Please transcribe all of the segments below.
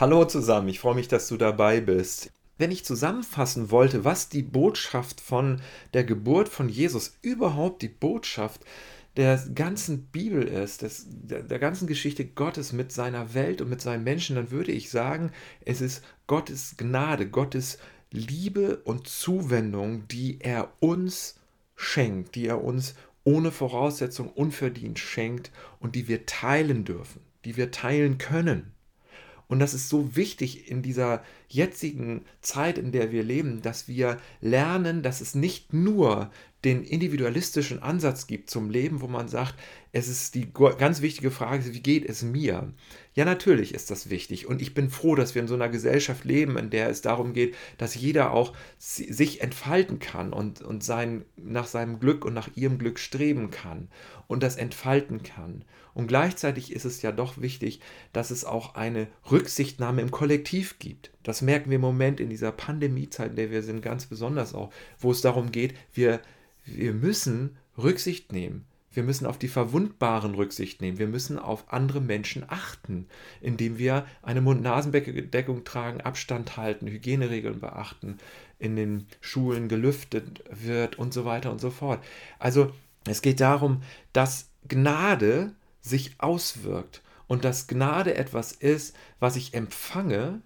Hallo zusammen, ich freue mich, dass du dabei bist. Wenn ich zusammenfassen wollte, was die Botschaft von der Geburt von Jesus überhaupt die Botschaft der ganzen Bibel ist, des, der, der ganzen Geschichte Gottes mit seiner Welt und mit seinen Menschen, dann würde ich sagen, es ist Gottes Gnade, Gottes Liebe und Zuwendung, die er uns schenkt, die er uns ohne Voraussetzung unverdient schenkt und die wir teilen dürfen, die wir teilen können. Und das ist so wichtig in dieser jetzigen Zeit, in der wir leben, dass wir lernen, dass es nicht nur den individualistischen Ansatz gibt zum Leben, wo man sagt, es ist die ganz wichtige Frage, wie geht es mir? Ja, natürlich ist das wichtig und ich bin froh, dass wir in so einer Gesellschaft leben, in der es darum geht, dass jeder auch sich entfalten kann und, und sein, nach seinem Glück und nach ihrem Glück streben kann und das entfalten kann. Und gleichzeitig ist es ja doch wichtig, dass es auch eine Rücksichtnahme im Kollektiv gibt. Das merken wir im Moment in dieser Pandemiezeit, in der wir sind, ganz besonders auch, wo es darum geht, wir, wir müssen Rücksicht nehmen. Wir müssen auf die Verwundbaren Rücksicht nehmen. Wir müssen auf andere Menschen achten, indem wir eine Mund-Nasen-Bedeckung tragen, Abstand halten, Hygieneregeln beachten, in den Schulen gelüftet wird und so weiter und so fort. Also es geht darum, dass Gnade sich auswirkt und dass Gnade etwas ist, was ich empfange,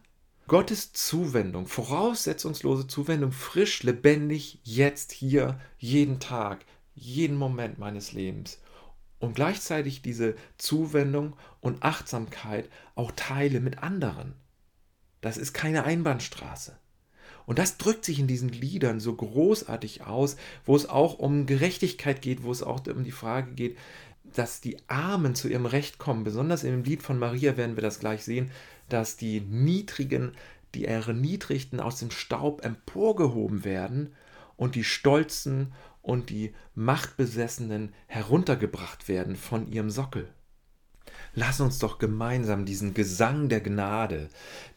Gottes Zuwendung, voraussetzungslose Zuwendung, frisch, lebendig, jetzt, hier, jeden Tag, jeden Moment meines Lebens. Und gleichzeitig diese Zuwendung und Achtsamkeit auch teile mit anderen. Das ist keine Einbahnstraße. Und das drückt sich in diesen Liedern so großartig aus, wo es auch um Gerechtigkeit geht, wo es auch um die Frage geht, dass die Armen zu ihrem Recht kommen. Besonders dem Lied von Maria werden wir das gleich sehen, dass die Niedrigen, die Erniedrigten aus dem Staub emporgehoben werden und die Stolzen und die Machtbesessenen heruntergebracht werden von ihrem Sockel. Lass uns doch gemeinsam diesen Gesang der Gnade,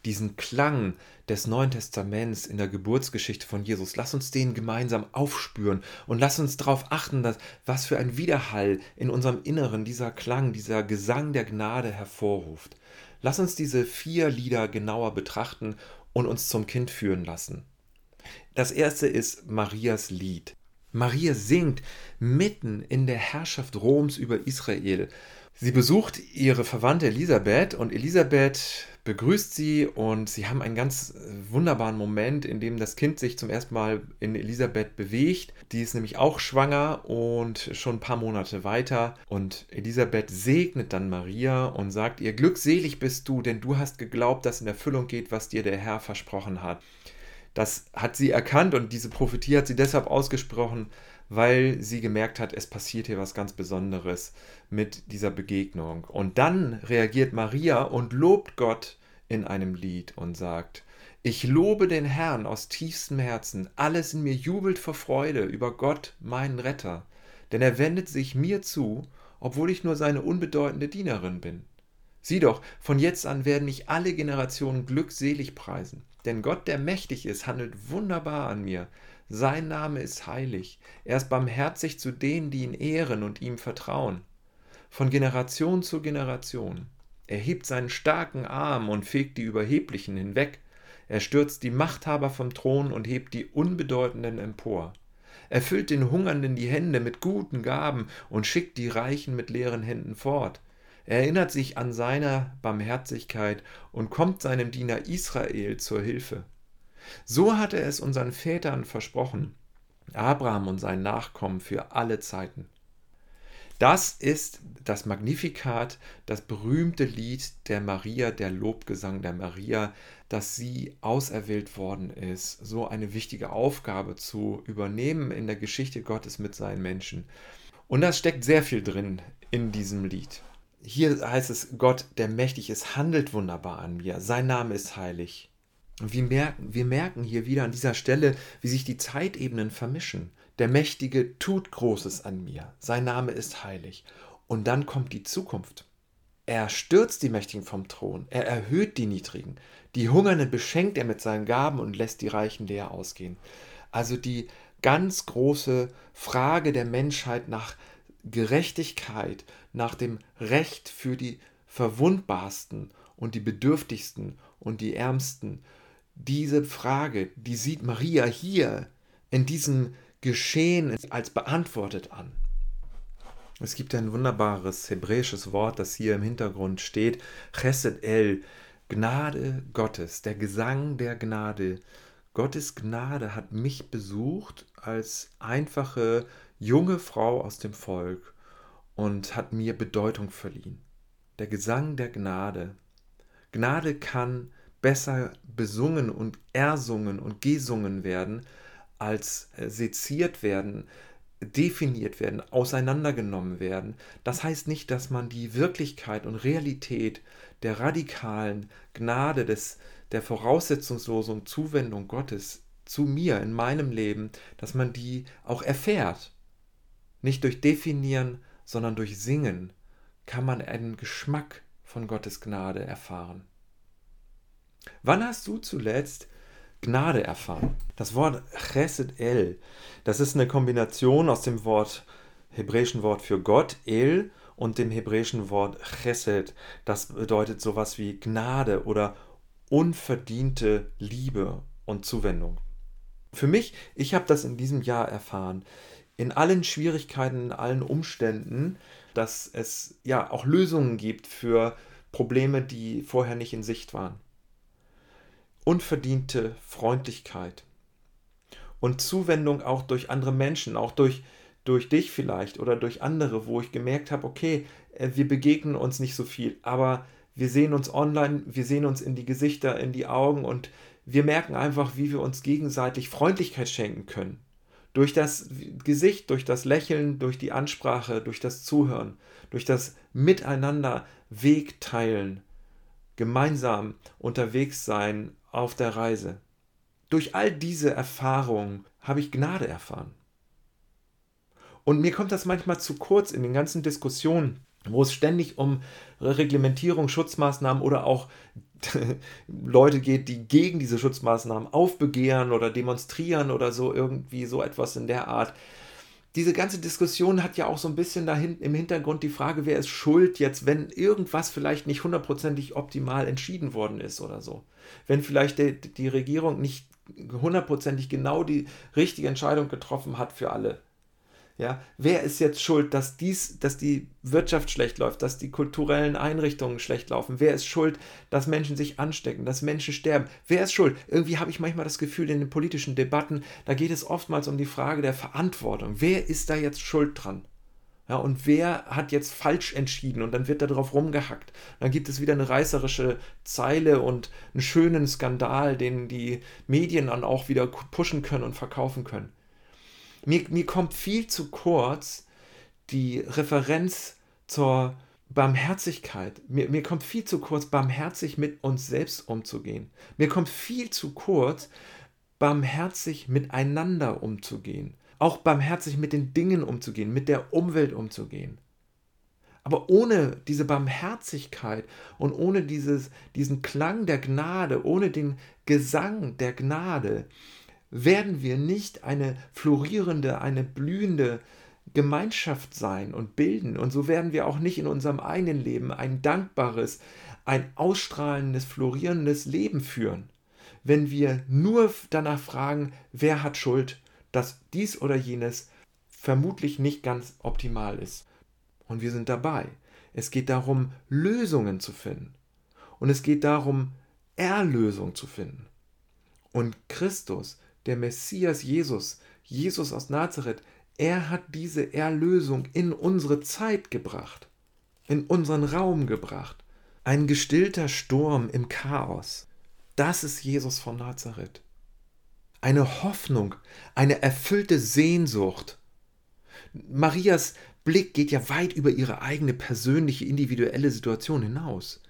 diesen Klang des Neuen Testaments in der Geburtsgeschichte von Jesus, lass uns den gemeinsam aufspüren und lass uns darauf achten, dass, was für ein Widerhall in unserem Inneren dieser Klang, dieser Gesang der Gnade hervorruft. Lass uns diese vier Lieder genauer betrachten und uns zum Kind führen lassen. Das erste ist Marias Lied. Maria singt mitten in der Herrschaft Roms über Israel Sie besucht ihre Verwandte Elisabeth und Elisabeth begrüßt sie und sie haben einen ganz äh, wunderbaren Moment, in dem das Kind sich zum ersten Mal in Elisabeth bewegt. Die ist nämlich auch schwanger und schon ein paar Monate weiter. Und Elisabeth segnet dann Maria und sagt ihr, glückselig bist du, denn du hast geglaubt, dass in Erfüllung geht, was dir der Herr versprochen hat. Das hat sie erkannt und diese Prophetie hat sie deshalb ausgesprochen, weil sie gemerkt hat, es passiert hier was ganz Besonderes mit dieser Begegnung. Und dann reagiert Maria und lobt Gott in einem Lied und sagt, ich lobe den Herrn aus tiefstem Herzen, alles in mir jubelt vor Freude über Gott, meinen Retter, denn er wendet sich mir zu, obwohl ich nur seine unbedeutende Dienerin bin. Sieh doch, von jetzt an werden mich alle Generationen glückselig preisen, denn Gott, der mächtig ist, handelt wunderbar an mir. Sein Name ist heilig. Er ist barmherzig zu denen, die ihn ehren und ihm vertrauen. Von Generation zu Generation. Er hebt seinen starken Arm und fegt die Überheblichen hinweg. Er stürzt die Machthaber vom Thron und hebt die Unbedeutenden empor. Er füllt den Hungernden die Hände mit guten Gaben und schickt die Reichen mit leeren Händen fort. Er erinnert sich an seiner Barmherzigkeit und kommt seinem Diener Israel zur Hilfe. So hatte er es unseren Vätern versprochen, Abraham und seinen Nachkommen für alle Zeiten. Das ist das Magnifikat, das berühmte Lied der Maria, der Lobgesang der Maria, dass sie auserwählt worden ist, so eine wichtige Aufgabe zu übernehmen in der Geschichte Gottes mit seinen Menschen. Und da steckt sehr viel drin in diesem Lied. Hier heißt es, Gott, der mächtig ist, handelt wunderbar an mir. Sein Name ist heilig. Und wir merken, wir merken hier wieder an dieser Stelle, wie sich die Zeitebenen vermischen. Der Mächtige tut Großes an mir. Sein Name ist heilig. Und dann kommt die Zukunft. Er stürzt die Mächtigen vom Thron. Er erhöht die Niedrigen. Die Hungernden beschenkt er mit seinen Gaben und lässt die Reichen leer ausgehen. Also die ganz große Frage der Menschheit nach Gerechtigkeit, nach dem Recht für die Verwundbarsten und die Bedürftigsten und die Ärmsten. Diese Frage, die sieht Maria hier in diesem Geschehen als beantwortet an. Es gibt ein wunderbares hebräisches Wort, das hier im Hintergrund steht, Chesed El, Gnade Gottes, der Gesang der Gnade. Gottes Gnade hat mich besucht als einfache junge Frau aus dem Volk und hat mir Bedeutung verliehen. Der Gesang der Gnade. Gnade kann besser besungen und ersungen und gesungen werden, als äh, seziert werden, definiert werden, auseinandergenommen werden. Das heißt nicht, dass man die Wirklichkeit und Realität der radikalen Gnade, des, der voraussetzungslosen Zuwendung Gottes zu mir in meinem Leben, dass man die auch erfährt. Nicht durch Definieren, sondern durch Singen kann man einen Geschmack von Gottes Gnade erfahren. Wann hast du zuletzt Gnade erfahren? Das Wort Chesed El, das ist eine Kombination aus dem Wort hebräischen Wort für Gott, El, und dem hebräischen Wort Chesed. Das bedeutet sowas wie Gnade oder unverdiente Liebe und Zuwendung. Für mich, ich habe das in diesem Jahr erfahren, in allen Schwierigkeiten, in allen Umständen, dass es ja auch Lösungen gibt für Probleme, die vorher nicht in Sicht waren. Unverdiente Freundlichkeit und Zuwendung auch durch andere Menschen, auch durch durch dich vielleicht oder durch andere, wo ich gemerkt habe, okay, äh, wir begegnen uns nicht so viel, aber wir sehen uns online, wir sehen uns in die Gesichter, in die Augen und wir merken einfach, wie wir uns gegenseitig Freundlichkeit schenken können. Durch das Gesicht, durch das Lächeln, durch die Ansprache, durch das Zuhören, durch das Miteinander Weg teilen, gemeinsam unterwegs sein auf der Reise. Durch all diese Erfahrungen habe ich Gnade erfahren. Und mir kommt das manchmal zu kurz in den ganzen Diskussionen, wo es ständig um Reglementierung, Schutzmaßnahmen oder auch Leute geht, die gegen diese Schutzmaßnahmen aufbegehren oder demonstrieren oder so irgendwie so etwas in der Art. Diese ganze Diskussion hat ja auch so ein bisschen dahin im Hintergrund die Frage, wer ist schuld jetzt, wenn irgendwas vielleicht nicht hundertprozentig optimal entschieden worden ist oder so. Wenn vielleicht die, die Regierung nicht hundertprozentig genau die richtige Entscheidung getroffen hat für alle. Ja, wer ist jetzt schuld, dass dies, dass die Wirtschaft schlecht läuft, dass die kulturellen Einrichtungen schlecht laufen? Wer ist schuld, dass Menschen sich anstecken, dass Menschen sterben? Wer ist schuld? Irgendwie habe ich manchmal das Gefühl, in den politischen Debatten, da geht es oftmals um die Frage der Verantwortung. Wer ist da jetzt schuld dran? Ja, und wer hat jetzt falsch entschieden? Und dann wird da drauf rumgehackt. Dann gibt es wieder eine reißerische Zeile und einen schönen Skandal, den die Medien dann auch wieder pushen können und verkaufen können. Mir, mir kommt viel zu kurz die Referenz zur Barmherzigkeit. Mir, mir kommt viel zu kurz, barmherzig mit uns selbst umzugehen. Mir kommt viel zu kurz, barmherzig miteinander umzugehen. Auch barmherzig mit den Dingen umzugehen, mit der Umwelt umzugehen. Aber ohne diese Barmherzigkeit und ohne dieses, diesen Klang der Gnade, ohne den Gesang der Gnade, werden wir nicht eine florierende, eine blühende Gemeinschaft sein und bilden. Und so werden wir auch nicht in unserem eigenen Leben ein dankbares, ein ausstrahlendes, florierendes Leben führen, wenn wir nur danach fragen, wer hat Schuld, dass dies oder jenes vermutlich nicht ganz optimal ist. Und wir sind dabei. Es geht darum, Lösungen zu finden. Und es geht darum, Erlösung zu finden. Und Christus der Messias Jesus, Jesus aus Nazareth, er hat diese Erlösung in unsere Zeit gebracht, in unseren Raum gebracht. Ein gestillter Sturm im Chaos. Das ist Jesus von Nazareth. Eine Hoffnung, eine erfüllte Sehnsucht. Marias Blick geht ja weit über ihre eigene persönliche, individuelle Situation hinaus.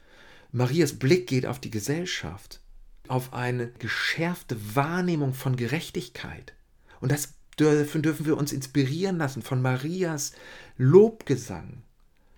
Marias Blick geht auf die Gesellschaft auf eine geschärfte Wahrnehmung von Gerechtigkeit. Und das dürfen, dürfen wir uns inspirieren lassen von Marias Lobgesang.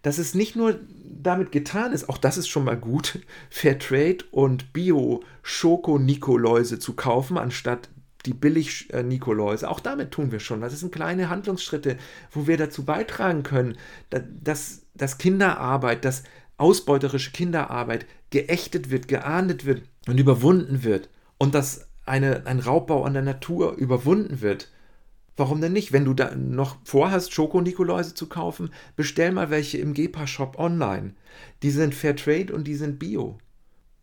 Dass es nicht nur damit getan ist, auch das ist schon mal gut, Fairtrade und Bio-Schoko-Nikoläuse zu kaufen, anstatt die Billig-Nikoläuse. Auch damit tun wir schon. Das sind kleine Handlungsschritte, wo wir dazu beitragen können, dass, dass Kinderarbeit, dass ausbeuterische Kinderarbeit geächtet wird, geahndet wird und überwunden wird und dass eine, ein Raubbau an der Natur überwunden wird, warum denn nicht? Wenn du da noch vorhast, Schoko-Nikoläuse zu kaufen, bestell mal welche im Gepa-Shop online. Die sind Fairtrade und die sind Bio.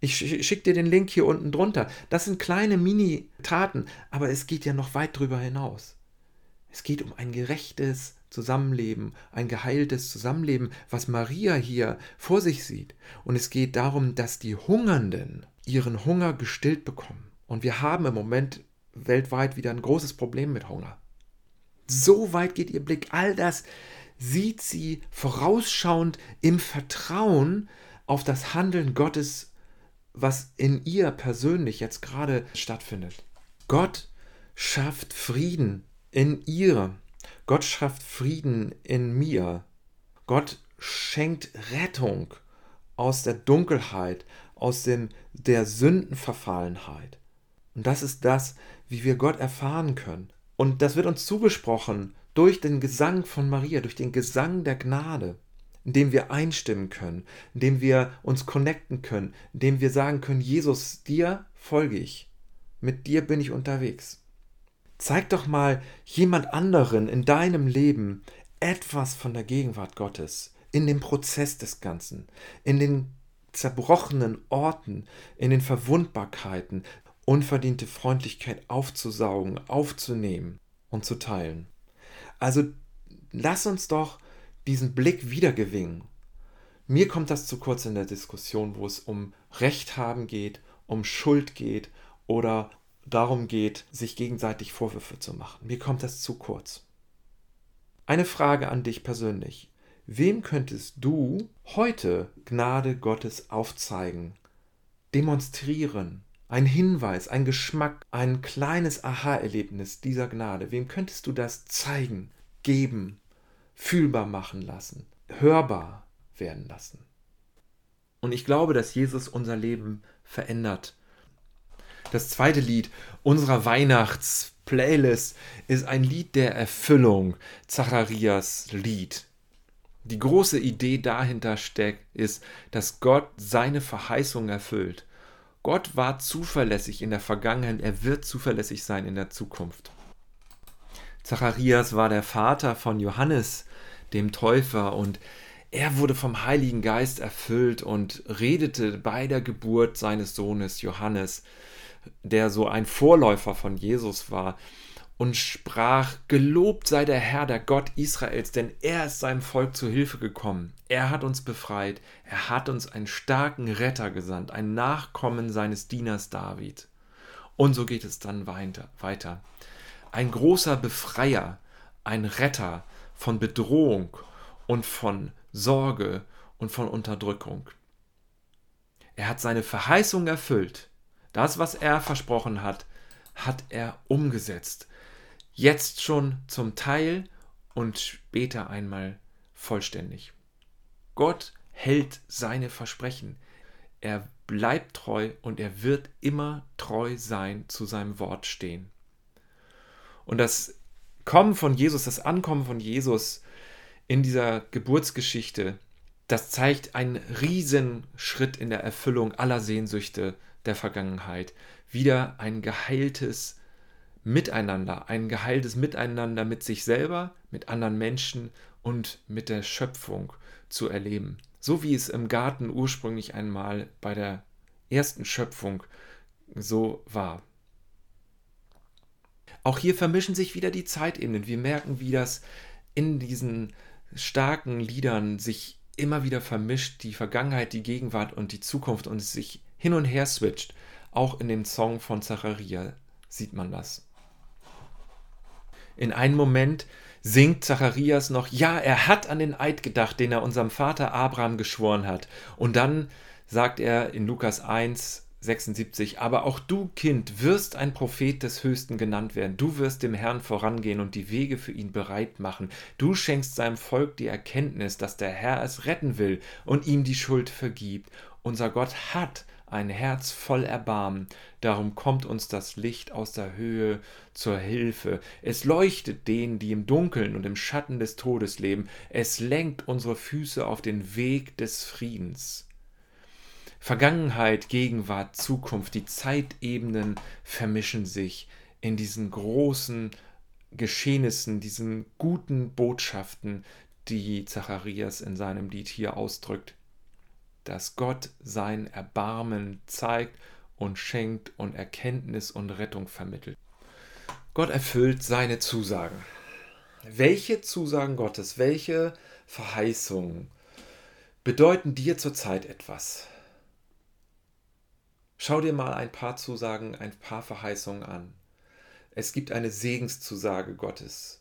Ich schicke dir den Link hier unten drunter. Das sind kleine Mini-Taten, aber es geht ja noch weit drüber hinaus. Es geht um ein gerechtes Zusammenleben, ein geheiltes Zusammenleben, was Maria hier vor sich sieht. Und es geht darum, dass die Hungernden ihren Hunger gestillt bekommen. Und wir haben im Moment weltweit wieder ein großes Problem mit Hunger. So weit geht ihr Blick. All das sieht sie vorausschauend im Vertrauen auf das Handeln Gottes was in ihr persönlich jetzt gerade stattfindet. Gott schafft Frieden in ihr. Gott schafft Frieden in mir. Gott schenkt Rettung aus der Dunkelheit, aus dem, der Sündenverfallenheit. Und das ist das, wie wir Gott erfahren können. Und das wird uns zugesprochen durch den Gesang von Maria, durch den Gesang der Gnade in dem wir einstimmen können, in dem wir uns connecten können, in dem wir sagen können, Jesus, dir folge ich, mit dir bin ich unterwegs. Zeig doch mal jemand anderen in deinem Leben etwas von der Gegenwart Gottes, in dem Prozess des Ganzen, in den zerbrochenen Orten, in den Verwundbarkeiten, unverdiente Freundlichkeit aufzusaugen, aufzunehmen und zu teilen. Also lass uns doch diesen Blick wiedergewinnen. Mir kommt das zu kurz in der Diskussion, wo es um Recht haben geht, um Schuld geht oder darum geht, sich gegenseitig Vorwürfe zu machen. Mir kommt das zu kurz. Eine Frage an dich persönlich. Wem könntest du heute Gnade Gottes aufzeigen, demonstrieren, ein Hinweis, ein Geschmack, ein kleines Aha-Erlebnis dieser Gnade? Wem könntest du das zeigen, geben, fühlbar machen lassen, hörbar werden lassen. Und ich glaube, dass Jesus unser Leben verändert. Das zweite Lied unserer Weihnachts-Playlist ist ein Lied der Erfüllung, Zacharias Lied. Die große Idee dahinter steckt, ist, dass Gott seine Verheißung erfüllt. Gott war zuverlässig in der Vergangenheit, er wird zuverlässig sein in der Zukunft. Zacharias war der Vater von Johannes, dem Täufer, und er wurde vom Heiligen Geist erfüllt und redete bei der Geburt seines Sohnes Johannes, der so ein Vorläufer von Jesus war, und sprach, Gelobt sei der Herr, der Gott Israels, denn er ist seinem Volk zu Hilfe gekommen. Er hat uns befreit, er hat uns einen starken Retter gesandt, ein Nachkommen seines Dieners David. Und so geht es dann weiter ein großer Befreier, ein Retter von Bedrohung und von Sorge und von Unterdrückung. Er hat seine Verheißung erfüllt. Das, was er versprochen hat, hat er umgesetzt. Jetzt schon zum Teil und später einmal vollständig. Gott hält seine Versprechen. Er bleibt treu und er wird immer treu sein, zu seinem Wort stehen. Und das Kommen von Jesus, das Ankommen von Jesus in dieser Geburtsgeschichte, das zeigt einen Riesenschritt in der Erfüllung aller Sehnsüchte der Vergangenheit. Wieder ein geheiltes Miteinander, ein geheiltes Miteinander mit sich selber, mit anderen Menschen und mit der Schöpfung zu erleben. So wie es im Garten ursprünglich einmal bei der ersten Schöpfung so war. Auch hier vermischen sich wieder die Zeitebenen. Wir merken, wie das in diesen starken Liedern sich immer wieder vermischt, die Vergangenheit, die Gegenwart und die Zukunft und es sich hin und her switcht. Auch in dem Song von Zacharia sieht man das. In einem Moment singt Zacharias noch, ja, er hat an den Eid gedacht, den er unserem Vater Abraham geschworen hat. Und dann sagt er in Lukas 1, 76. Aber auch du, Kind, wirst ein Prophet des Höchsten genannt werden. Du wirst dem Herrn vorangehen und die Wege für ihn bereit machen. Du schenkst seinem Volk die Erkenntnis, dass der Herr es retten will und ihm die Schuld vergibt. Unser Gott hat ein Herz voll Erbarmen. Darum kommt uns das Licht aus der Höhe zur Hilfe. Es leuchtet denen, die im Dunkeln und im Schatten des Todes leben. Es lenkt unsere Füße auf den Weg des Friedens. Vergangenheit, Gegenwart, Zukunft, die Zeitebenen vermischen sich in diesen großen Geschehnissen, diesen guten Botschaften, die Zacharias in seinem Lied hier ausdrückt, dass Gott sein Erbarmen zeigt und schenkt und Erkenntnis und Rettung vermittelt. Gott erfüllt seine Zusagen. Welche Zusagen Gottes, welche Verheißungen bedeuten dir zurzeit etwas? Schau dir mal ein paar Zusagen, ein paar Verheißungen an. Es gibt eine Segenszusage Gottes.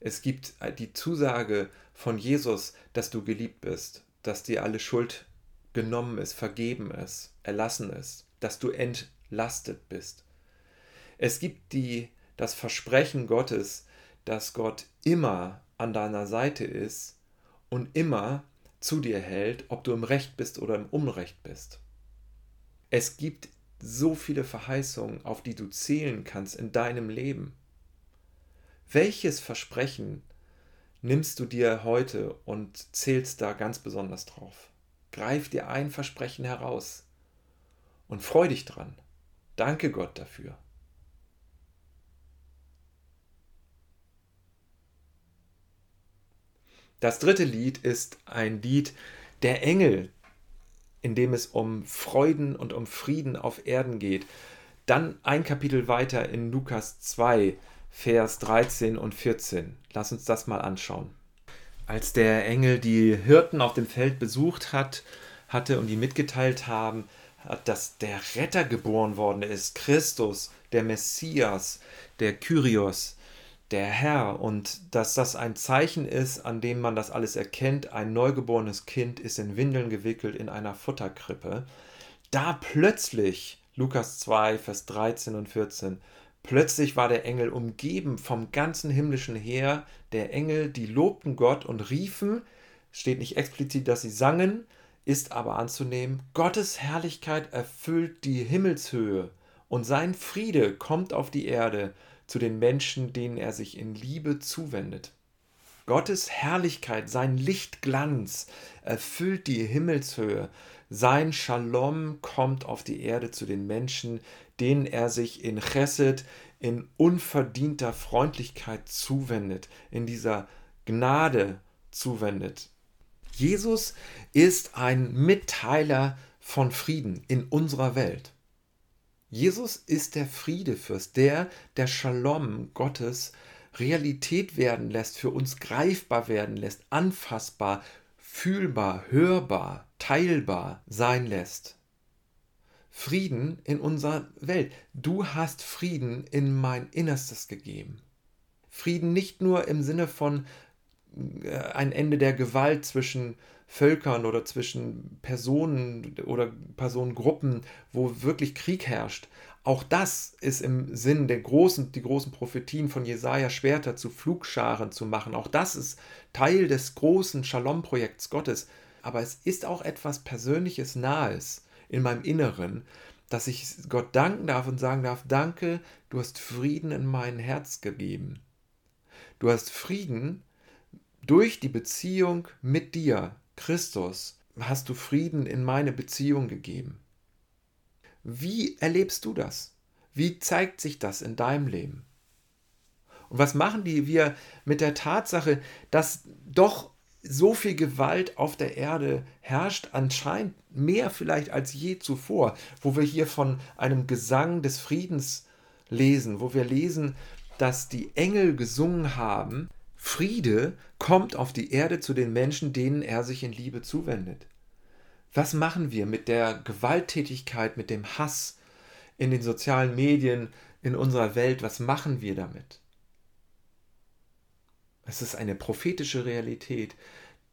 Es gibt die Zusage von Jesus, dass du geliebt bist, dass dir alle Schuld genommen ist, vergeben ist, erlassen ist, dass du entlastet bist. Es gibt die, das Versprechen Gottes, dass Gott immer an deiner Seite ist und immer zu dir hält, ob du im Recht bist oder im Unrecht bist. Es gibt so viele Verheißungen, auf die du zählen kannst in deinem Leben. Welches Versprechen nimmst du dir heute und zählst da ganz besonders drauf? Greif dir ein Versprechen heraus und freu dich dran. Danke Gott dafür. Das dritte Lied ist ein Lied der Engel, in dem es um Freuden und um Frieden auf Erden geht. Dann ein Kapitel weiter in Lukas 2, Vers 13 und 14. Lass uns das mal anschauen. Als der Engel die Hirten auf dem Feld besucht hat, hatte und die mitgeteilt haben, dass der Retter geboren worden ist, Christus, der Messias, der Kyrios, der Herr. Und dass das ein Zeichen ist, an dem man das alles erkennt, ein neugeborenes Kind ist in Windeln gewickelt in einer Futterkrippe, da plötzlich, Lukas 2, Vers 13 und 14, plötzlich war der Engel umgeben vom ganzen himmlischen Heer, der Engel, die lobten Gott und riefen, steht nicht explizit, dass sie sangen, ist aber anzunehmen, Gottes Herrlichkeit erfüllt die Himmelshöhe und sein Friede kommt auf die Erde zu den Menschen, denen er sich in Liebe zuwendet. Gottes Herrlichkeit, sein Lichtglanz erfüllt die Himmelshöhe. Sein Shalom kommt auf die Erde zu den Menschen, denen er sich in Chesed, in unverdienter Freundlichkeit zuwendet, in dieser Gnade zuwendet. Jesus ist ein Mitteiler von Frieden in unserer Welt. Jesus ist der Friedefürst, der der Shalom Gottes Realität werden lässt, für uns greifbar werden lässt, anfassbar, fühlbar, hörbar, teilbar sein lässt. Frieden in unserer Welt. Du hast Frieden in mein Innerstes gegeben. Frieden nicht nur im Sinne von äh, ein Ende der Gewalt zwischen Völkern oder zwischen Personen oder Personengruppen, wo wirklich Krieg herrscht. Auch das ist im Sinn der großen, die großen Prophetien von Jesaja Schwerter zu Flugscharen zu machen. Auch das ist Teil des großen Shalom-Projekts Gottes. Aber es ist auch etwas Persönliches Nahes in meinem Inneren, dass ich Gott danken darf und sagen darf, danke, du hast Frieden in mein Herz gegeben. Du hast Frieden durch die Beziehung mit dir, Christus hast du Frieden in meine Beziehung gegeben. Wie erlebst du das? Wie zeigt sich das in deinem Leben? Und was machen die wir mit der Tatsache, dass doch so viel Gewalt auf der Erde herrscht, anscheinend mehr vielleicht als je zuvor, wo wir hier von einem Gesang des Friedens lesen, wo wir lesen, dass die Engel gesungen haben, Friede kommt auf die Erde zu den Menschen, denen er sich in Liebe zuwendet. Was machen wir mit der Gewalttätigkeit, mit dem Hass in den sozialen Medien, in unserer Welt? Was machen wir damit? Es ist eine prophetische Realität,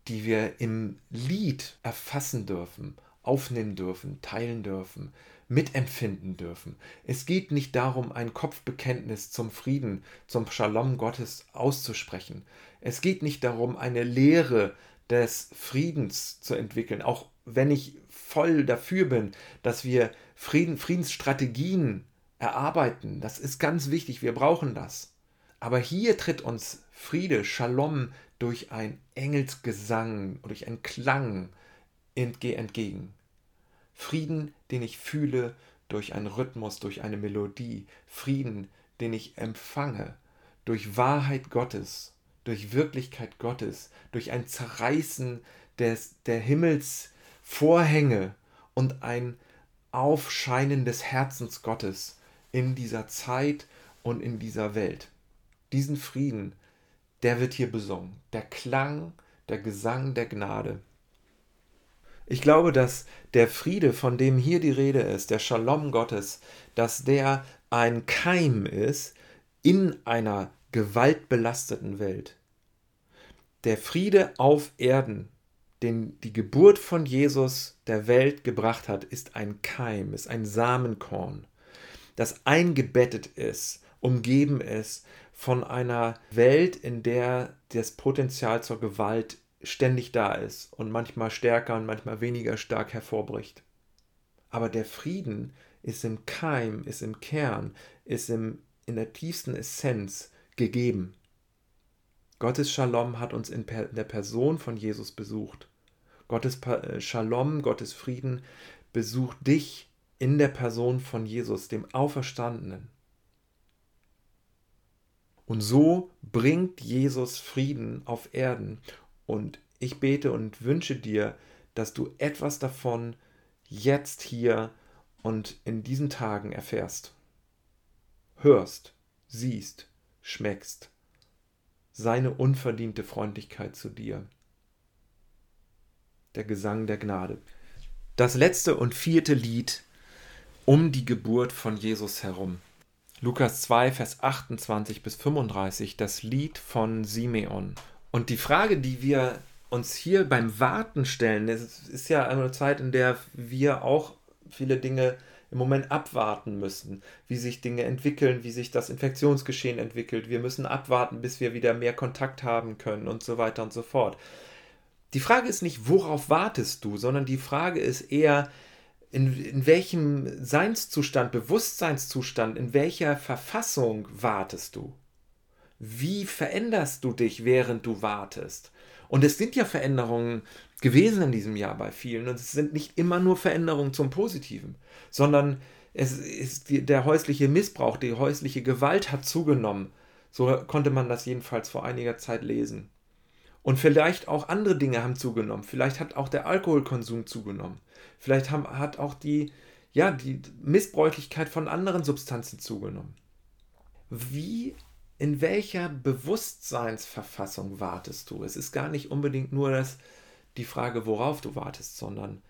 die wir im Lied erfassen dürfen, aufnehmen dürfen, teilen dürfen, mitempfinden dürfen. Es geht nicht darum, ein Kopfbekenntnis zum Frieden, zum Shalom Gottes auszusprechen. Es geht nicht darum, eine Lehre des Friedens zu entwickeln, auch wenn ich voll dafür bin, dass wir Frieden, Friedensstrategien erarbeiten. Das ist ganz wichtig, wir brauchen das. Aber hier tritt uns Friede, Shalom durch ein Engelsgesang, durch einen Klang entgegen. Frieden, den ich fühle durch einen Rhythmus, durch eine Melodie. Frieden, den ich empfange durch Wahrheit Gottes, durch Wirklichkeit Gottes, durch ein Zerreißen des, der Himmelsvorhänge und ein Aufscheinen des Herzens Gottes in dieser Zeit und in dieser Welt. Diesen Frieden, der wird hier besungen. Der Klang, der Gesang der Gnade. Ich glaube, dass der Friede, von dem hier die Rede ist, der Shalom Gottes, dass der ein Keim ist in einer gewaltbelasteten Welt. Der Friede auf Erden, den die Geburt von Jesus der Welt gebracht hat, ist ein Keim, ist ein Samenkorn, das eingebettet ist, umgeben ist von einer Welt, in der das Potenzial zur Gewalt ständig da ist und manchmal stärker und manchmal weniger stark hervorbricht. Aber der Frieden ist im Keim, ist im Kern, ist im, in der tiefsten Essenz gegeben. Gottes Shalom hat uns in der Person von Jesus besucht. Gottes äh, Shalom, Gottes Frieden besucht dich in der Person von Jesus, dem Auferstandenen. Und so bringt Jesus Frieden auf Erden. Und ich bete und wünsche dir, dass du etwas davon jetzt hier und in diesen Tagen erfährst. Hörst, siehst, schmeckst. Seine unverdiente Freundlichkeit zu dir. Der Gesang der Gnade. Das letzte und vierte Lied um die Geburt von Jesus herum. Lukas 2, Vers 28 bis 35, das Lied von Simeon. Und die Frage, die wir uns hier beim Warten stellen, es ist ja eine Zeit, in der wir auch viele Dinge im Moment abwarten müssen, wie sich Dinge entwickeln, wie sich das Infektionsgeschehen entwickelt. Wir müssen abwarten, bis wir wieder mehr Kontakt haben können und so weiter und so fort. Die Frage ist nicht, worauf wartest du, sondern die Frage ist eher, in, in welchem Seinszustand, Bewusstseinszustand, in welcher Verfassung wartest du? Wie veränderst du dich, während du wartest? Und es sind ja Veränderungen gewesen in diesem Jahr bei vielen. Und es sind nicht immer nur Veränderungen zum Positiven, sondern es ist der häusliche Missbrauch, die häusliche Gewalt hat zugenommen. So konnte man das jedenfalls vor einiger Zeit lesen. Und vielleicht auch andere Dinge haben zugenommen. Vielleicht hat auch der Alkoholkonsum zugenommen. Vielleicht haben, hat auch die, ja, die Missbräuchlichkeit von anderen Substanzen zugenommen. Wie in welcher Bewusstseinsverfassung wartest du? Es ist gar nicht unbedingt nur das, die Frage, worauf du wartest, sondern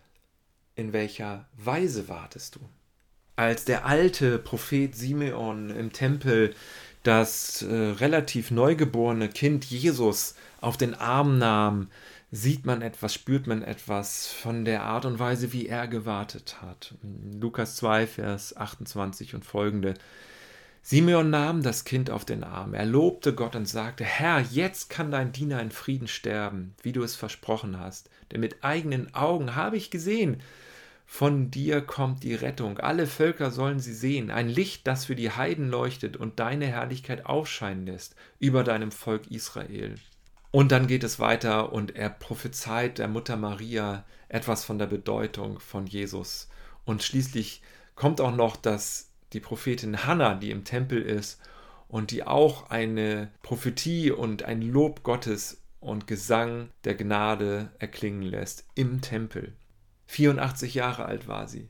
in welcher Weise wartest du? Als der alte Prophet Simeon im Tempel das äh, relativ neugeborene Kind Jesus auf den Arm nahm, sieht man etwas, spürt man etwas von der Art und Weise, wie er gewartet hat. Lukas 2, Vers 28 und folgende. Simeon nahm das Kind auf den Arm, er lobte Gott und sagte, Herr, jetzt kann dein Diener in Frieden sterben, wie du es versprochen hast, denn mit eigenen Augen habe ich gesehen, von dir kommt die Rettung, alle Völker sollen sie sehen, ein Licht, das für die Heiden leuchtet und deine Herrlichkeit aufscheinen lässt über deinem Volk Israel. Und dann geht es weiter und er prophezeit der Mutter Maria etwas von der Bedeutung von Jesus. Und schließlich kommt auch noch das die Prophetin Hannah, die im Tempel ist und die auch eine Prophetie und ein Lob Gottes und Gesang der Gnade erklingen lässt im Tempel. 84 Jahre alt war sie.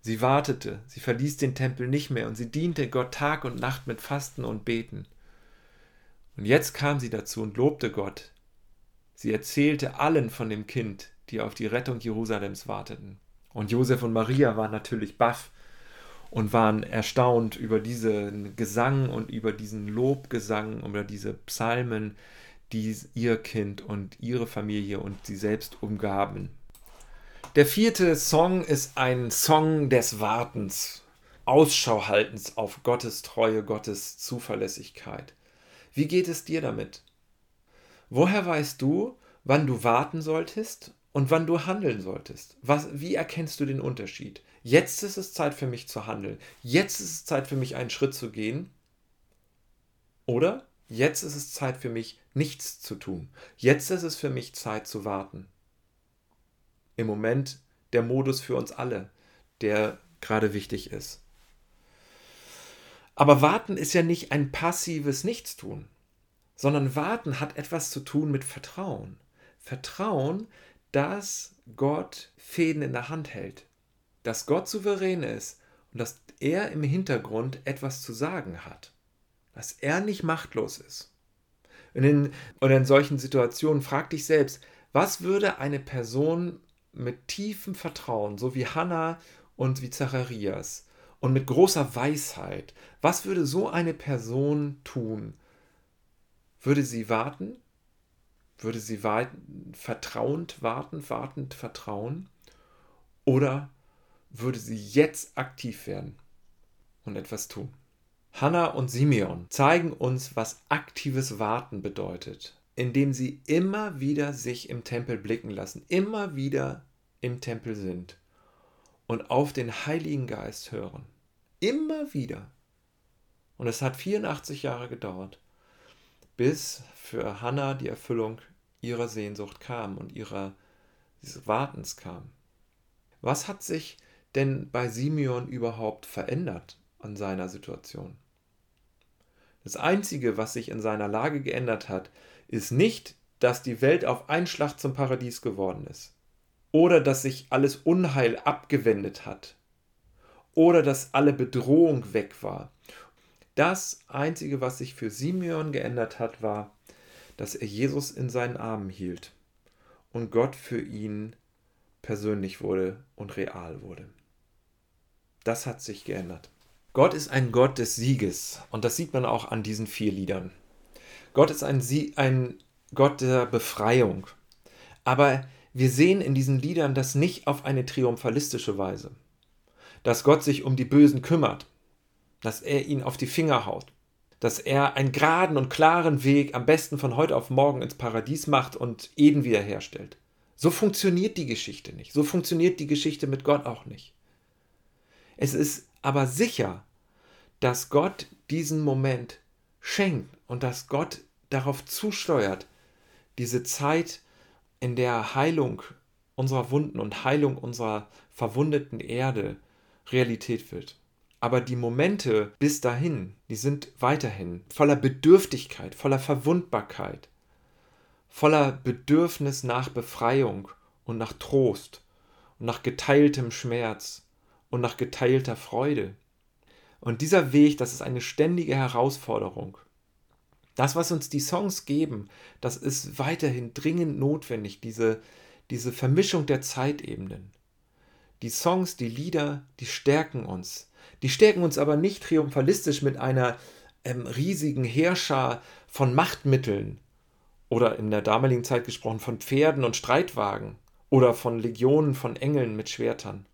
Sie wartete, sie verließ den Tempel nicht mehr und sie diente Gott Tag und Nacht mit Fasten und Beten. Und jetzt kam sie dazu und lobte Gott. Sie erzählte allen von dem Kind, die auf die Rettung Jerusalems warteten. Und Josef und Maria waren natürlich baff und waren erstaunt über diesen Gesang und über diesen Lobgesang, über diese Psalmen, die ihr Kind und ihre Familie und sie selbst umgaben. Der vierte Song ist ein Song des Wartens, Ausschauhaltens auf Gottes Treue, Gottes Zuverlässigkeit. Wie geht es dir damit? Woher weißt du, wann du warten solltest und wann du handeln solltest. Was, wie erkennst du den Unterschied? Jetzt ist es Zeit für mich zu handeln. Jetzt ist es Zeit für mich, einen Schritt zu gehen. Oder jetzt ist es Zeit für mich, nichts zu tun. Jetzt ist es für mich Zeit zu warten. Im Moment der Modus für uns alle, der gerade wichtig ist. Aber warten ist ja nicht ein passives Nichtstun, sondern warten hat etwas zu tun mit Vertrauen. Vertrauen, dass Gott Fäden in der Hand hält, dass Gott souverän ist und dass er im Hintergrund etwas zu sagen hat, dass er nicht machtlos ist. Und in, und in solchen Situationen frag dich selbst, was würde eine Person mit tiefem Vertrauen, so wie Hannah und wie Zacharias, und mit großer Weisheit, was würde so eine Person tun? Würde sie warten? Würde sie warten, vertrauend warten, wartend vertrauen? Oder würde sie jetzt aktiv werden und etwas tun? Hannah und Simeon zeigen uns, was aktives Warten bedeutet, indem sie immer wieder sich im Tempel blicken lassen, immer wieder im Tempel sind und auf den Heiligen Geist hören. Immer wieder. Und es hat 84 Jahre gedauert, bis für Hannah die Erfüllung ihrer Sehnsucht kam und ihrer Wartens kam. Was hat sich denn bei Simeon überhaupt verändert an seiner Situation? Das Einzige, was sich in seiner Lage geändert hat, ist nicht, dass die Welt auf einen Schlag zum Paradies geworden ist oder dass sich alles Unheil abgewendet hat oder dass alle Bedrohung weg war. Das Einzige, was sich für Simeon geändert hat, war, dass er Jesus in seinen Armen hielt und Gott für ihn persönlich wurde und real wurde. Das hat sich geändert. Gott ist ein Gott des Sieges und das sieht man auch an diesen vier Liedern. Gott ist ein, Sie ein Gott der Befreiung. Aber wir sehen in diesen Liedern das nicht auf eine triumphalistische Weise. Dass Gott sich um die Bösen kümmert, dass er ihnen auf die Finger haut, dass er einen geraden und klaren Weg am besten von heute auf morgen ins Paradies macht und Eden wiederherstellt. So funktioniert die Geschichte nicht. So funktioniert die Geschichte mit Gott auch nicht. Es ist aber sicher, dass Gott diesen Moment schenkt und dass Gott darauf zusteuert, diese Zeit in der Heilung unserer Wunden und Heilung unserer verwundeten Erde Realität wird. Aber die Momente bis dahin, die sind weiterhin voller Bedürftigkeit, voller Verwundbarkeit, voller Bedürfnis nach Befreiung und nach Trost und nach geteiltem Schmerz und nach geteilter Freude. Und dieser Weg, das ist eine ständige Herausforderung. Das, was uns die Songs geben, das ist weiterhin dringend notwendig, diese, diese Vermischung der Zeitebenen. Die Songs, die Lieder, die stärken uns. Die stärken uns aber nicht triumphalistisch mit einer ähm, riesigen Heerschar von Machtmitteln oder in der damaligen Zeit gesprochen von Pferden und Streitwagen oder von Legionen von Engeln mit Schwertern,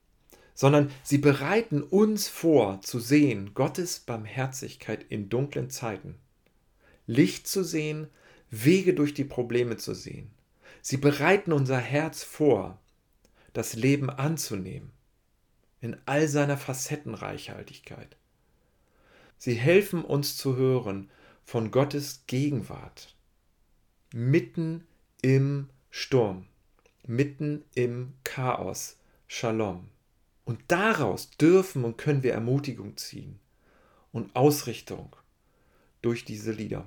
sondern sie bereiten uns vor zu sehen Gottes Barmherzigkeit in dunklen Zeiten. Licht zu sehen, Wege durch die Probleme zu sehen. Sie bereiten unser Herz vor, das Leben anzunehmen, in all seiner Facettenreichhaltigkeit. Sie helfen uns zu hören von Gottes Gegenwart, mitten im Sturm, mitten im Chaos, Shalom. Und daraus dürfen und können wir Ermutigung ziehen und Ausrichtung durch diese Lieder.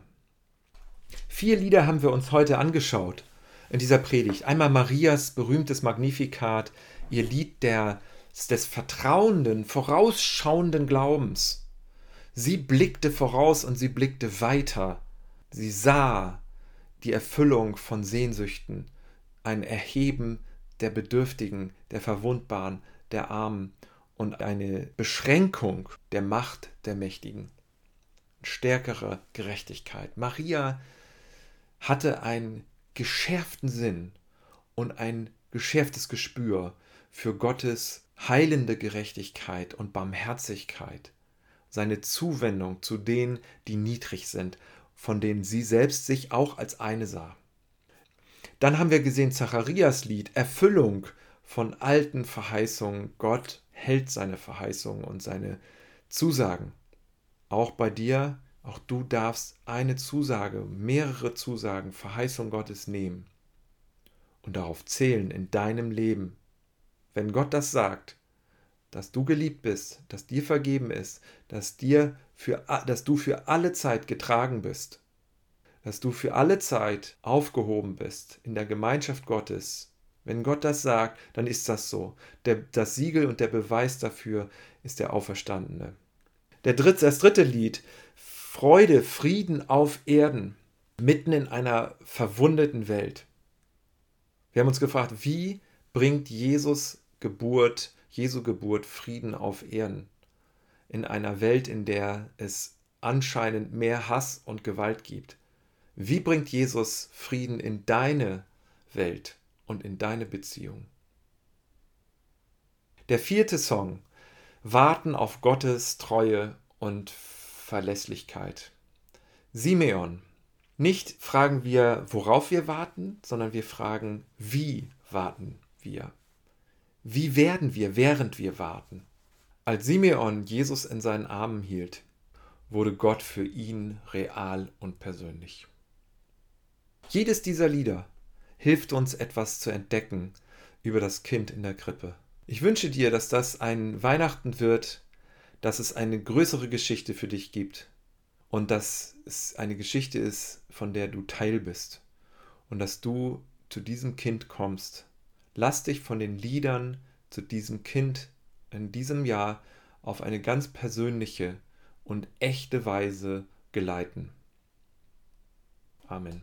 Vier Lieder haben wir uns heute angeschaut in dieser Predigt. Einmal Marias berühmtes Magnificat, ihr Lied der, des vertrauenden, vorausschauenden Glaubens. Sie blickte voraus und sie blickte weiter. Sie sah die Erfüllung von Sehnsüchten, ein Erheben der Bedürftigen, der Verwundbaren, der Armen und eine Beschränkung der Macht der Mächtigen. Stärkere Gerechtigkeit. Maria hatte einen geschärften Sinn und ein geschärftes Gespür für Gottes heilende Gerechtigkeit und Barmherzigkeit, seine Zuwendung zu denen, die niedrig sind, von denen sie selbst sich auch als eine sah. Dann haben wir gesehen Zacharias Lied, Erfüllung von alten Verheißungen. Gott hält seine Verheißungen und seine Zusagen. Auch bei dir, auch du darfst eine Zusage, mehrere Zusagen, Verheißung Gottes nehmen und darauf zählen in deinem Leben. Wenn Gott das sagt, dass du geliebt bist, dass dir vergeben ist, dass, dir für, dass du für alle Zeit getragen bist, dass du für alle Zeit aufgehoben bist in der Gemeinschaft Gottes. Wenn Gott das sagt, dann ist das so. Der, das Siegel und der Beweis dafür ist der Auferstandene. Der dritte, das dritte Lied, Freude, Frieden auf Erden, mitten in einer verwundeten Welt. Wir haben uns gefragt, wie bringt Jesus Geburt, Jesu Geburt Frieden auf Erden? In einer Welt, in der es anscheinend mehr Hass und Gewalt gibt. Wie bringt Jesus Frieden in deine Welt und in deine Beziehung? Der vierte Song, Warten auf Gottes Treue und Verlässlichkeit. Simeon. Nicht fragen wir, worauf wir warten, sondern wir fragen, wie warten wir? Wie werden wir, während wir warten? Als Simeon Jesus in seinen Armen hielt, wurde Gott für ihn real und persönlich. Jedes dieser Lieder hilft uns etwas zu entdecken über das Kind in der Krippe. Ich wünsche dir, dass das ein Weihnachten wird, dass es eine größere Geschichte für dich gibt und dass es eine Geschichte ist, von der du Teil bist und dass du zu diesem Kind kommst. Lass dich von den Liedern zu diesem Kind in diesem Jahr auf eine ganz persönliche und echte Weise geleiten. Amen.